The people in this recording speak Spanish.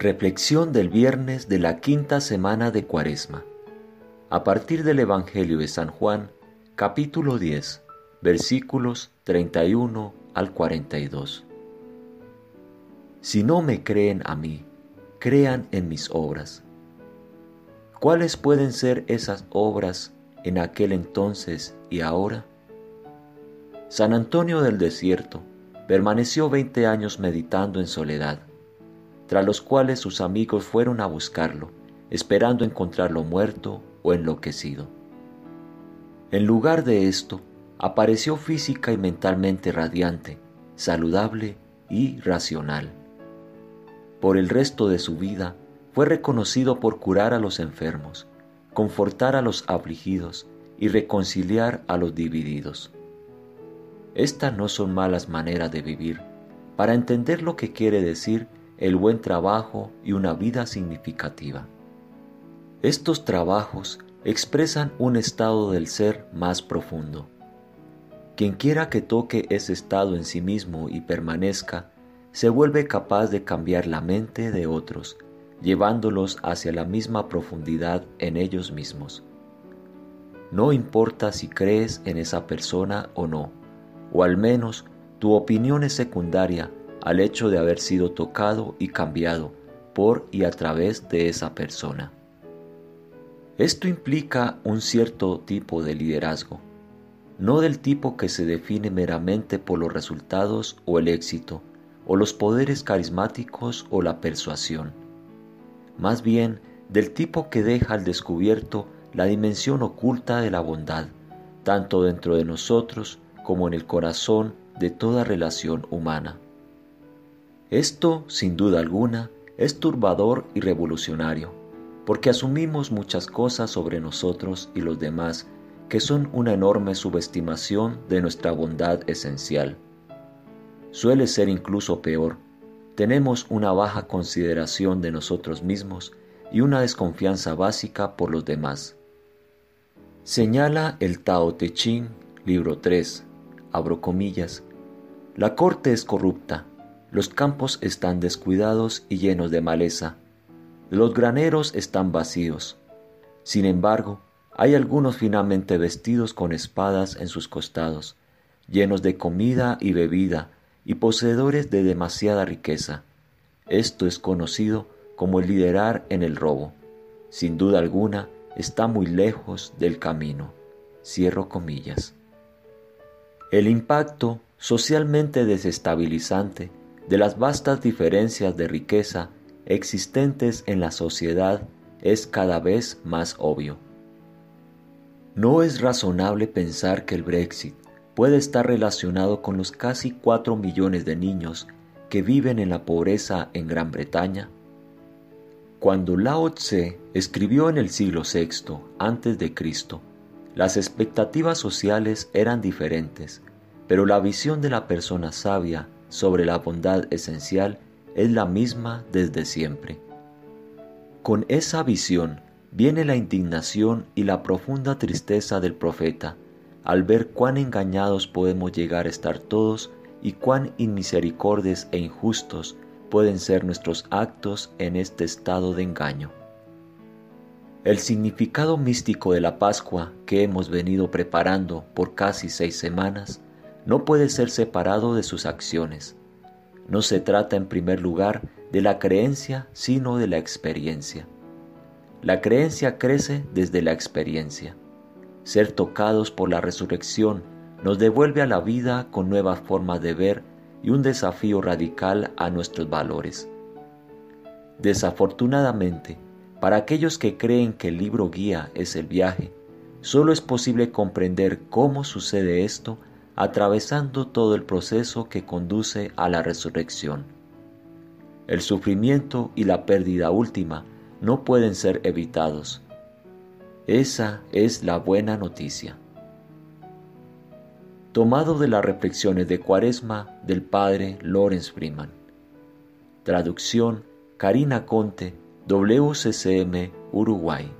Reflexión del viernes de la quinta semana de Cuaresma. A partir del Evangelio de San Juan, capítulo 10, versículos 31 al 42. Si no me creen a mí, crean en mis obras. ¿Cuáles pueden ser esas obras en aquel entonces y ahora? San Antonio del Desierto permaneció veinte años meditando en soledad tras los cuales sus amigos fueron a buscarlo, esperando encontrarlo muerto o enloquecido. En lugar de esto, apareció física y mentalmente radiante, saludable y racional. Por el resto de su vida fue reconocido por curar a los enfermos, confortar a los afligidos y reconciliar a los divididos. Estas no son malas maneras de vivir. Para entender lo que quiere decir, el buen trabajo y una vida significativa. Estos trabajos expresan un estado del ser más profundo. Quien quiera que toque ese estado en sí mismo y permanezca, se vuelve capaz de cambiar la mente de otros, llevándolos hacia la misma profundidad en ellos mismos. No importa si crees en esa persona o no, o al menos tu opinión es secundaria al hecho de haber sido tocado y cambiado por y a través de esa persona. Esto implica un cierto tipo de liderazgo, no del tipo que se define meramente por los resultados o el éxito, o los poderes carismáticos o la persuasión, más bien del tipo que deja al descubierto la dimensión oculta de la bondad, tanto dentro de nosotros como en el corazón de toda relación humana. Esto, sin duda alguna, es turbador y revolucionario, porque asumimos muchas cosas sobre nosotros y los demás que son una enorme subestimación de nuestra bondad esencial. Suele ser incluso peor, tenemos una baja consideración de nosotros mismos y una desconfianza básica por los demás. Señala el Tao Te Ching, libro 3, abro comillas, la corte es corrupta, los campos están descuidados y llenos de maleza. Los graneros están vacíos. Sin embargo, hay algunos finamente vestidos con espadas en sus costados, llenos de comida y bebida y poseedores de demasiada riqueza. Esto es conocido como el liderar en el robo. Sin duda alguna, está muy lejos del camino. Cierro comillas. El impacto socialmente desestabilizante de las vastas diferencias de riqueza existentes en la sociedad es cada vez más obvio. No es razonable pensar que el Brexit puede estar relacionado con los casi 4 millones de niños que viven en la pobreza en Gran Bretaña. Cuando Lao Tse escribió en el siglo VI antes de Cristo, las expectativas sociales eran diferentes, pero la visión de la persona sabia sobre la bondad esencial es la misma desde siempre. Con esa visión viene la indignación y la profunda tristeza del profeta al ver cuán engañados podemos llegar a estar todos y cuán inmisericordes e injustos pueden ser nuestros actos en este estado de engaño. El significado místico de la Pascua que hemos venido preparando por casi seis semanas no puede ser separado de sus acciones. No se trata en primer lugar de la creencia, sino de la experiencia. La creencia crece desde la experiencia. Ser tocados por la resurrección nos devuelve a la vida con nuevas formas de ver y un desafío radical a nuestros valores. Desafortunadamente, para aquellos que creen que el libro guía es el viaje, solo es posible comprender cómo sucede esto atravesando todo el proceso que conduce a la resurrección. El sufrimiento y la pérdida última no pueden ser evitados. Esa es la buena noticia. Tomado de las reflexiones de Cuaresma del padre Lawrence Freeman. Traducción Karina Conte, WCCM, Uruguay.